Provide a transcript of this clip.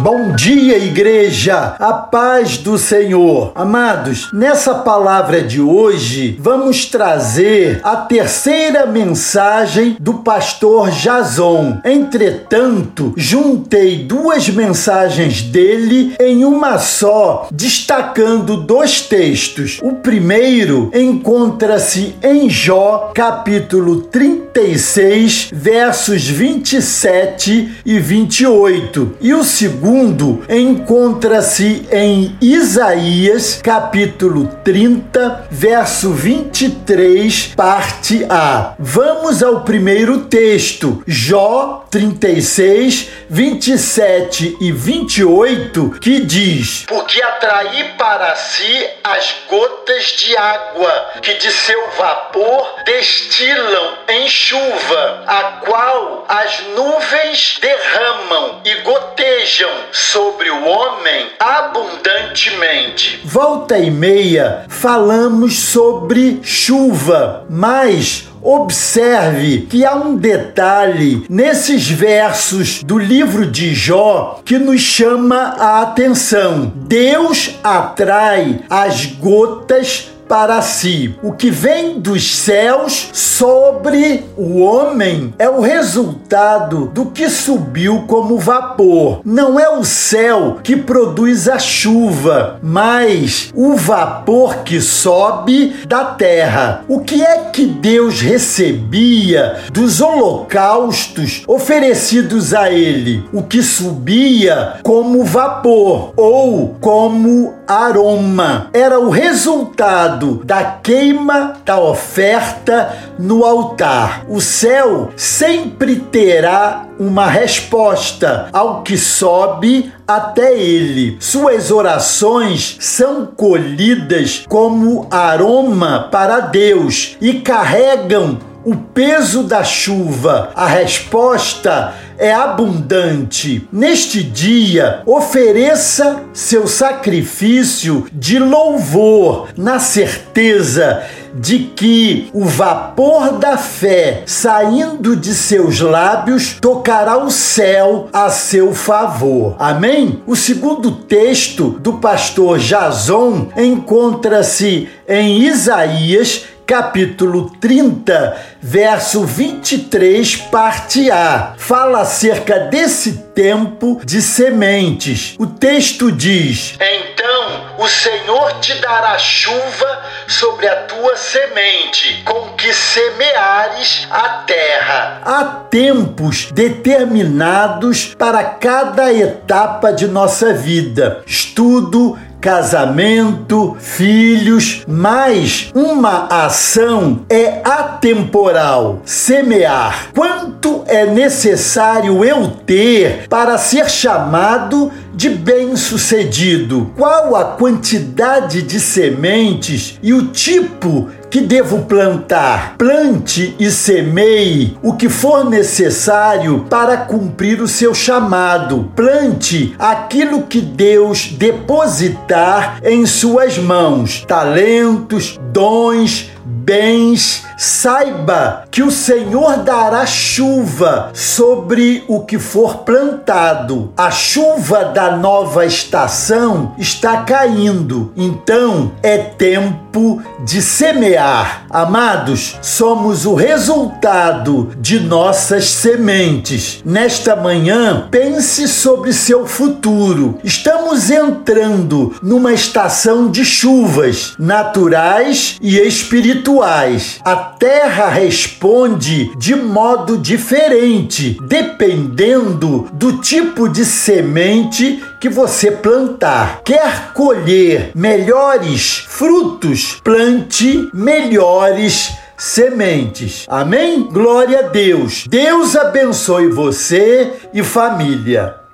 Bom dia, igreja! A paz do Senhor. Amados, nessa palavra de hoje, vamos trazer a terceira mensagem do pastor Jason. Entretanto, juntei duas mensagens dele em uma só, destacando dois textos. O primeiro encontra-se em Jó, capítulo 36, versos 27 e 28. E o segundo segundo encontra-se em Isaías, capítulo 30, verso 23, parte A. Vamos ao primeiro texto, Jó 36, 27 e 28, que diz: Porque atraí para si as gotas de água que de seu vapor destilam em chuva, a qual as nuvens derramam e gotejam sobre o homem abundantemente. Volta e meia falamos sobre chuva, mas Observe que há um detalhe nesses versos do livro de Jó que nos chama a atenção. Deus atrai as gotas para si. O que vem dos céus sobre o homem é o resultado do que subiu como vapor. Não é o céu que produz a chuva, mas o vapor que sobe da terra. O que é que Deus recebia dos holocaustos oferecidos a ele? O que subia como vapor ou como aroma. Era o resultado da queima da oferta no altar. O céu sempre terá uma resposta ao que sobe até ele. Suas orações são colhidas como aroma para Deus e carregam o peso da chuva. A resposta é abundante. Neste dia, ofereça seu sacrifício de louvor, na certeza de que o vapor da fé saindo de seus lábios tocará o céu a seu favor. Amém? O segundo texto do pastor Jason encontra-se em Isaías capítulo 30, verso 23, parte A. Fala acerca desse tempo de sementes. O texto diz: Então o Senhor te dará chuva sobre a tua semente, com que semeares a terra. Há tempos determinados para cada etapa de nossa vida. Estudo, casamento, filhos, mas uma ação é atemporal, semear. Quanto é necessário eu ter para ser chamado de bem-sucedido? Qual a quantidade de sementes e o tipo que devo plantar? Plante e semeie o que for necessário para cumprir o seu chamado. Plante aquilo que Deus depositar em suas mãos: talentos, dons, bens, saiba que o Senhor dará chuva sobre o que for plantado. A chuva da nova estação está caindo, então é tempo de semear. Amados, somos o resultado de nossas sementes. Nesta manhã, pense sobre seu futuro. Estamos entrando numa estação de chuvas naturais e espirituais. A terra responde de modo diferente, dependendo do tipo de semente que você plantar. Quer colher melhores frutos? Plante melhores sementes. Amém? Glória a Deus. Deus abençoe você e família.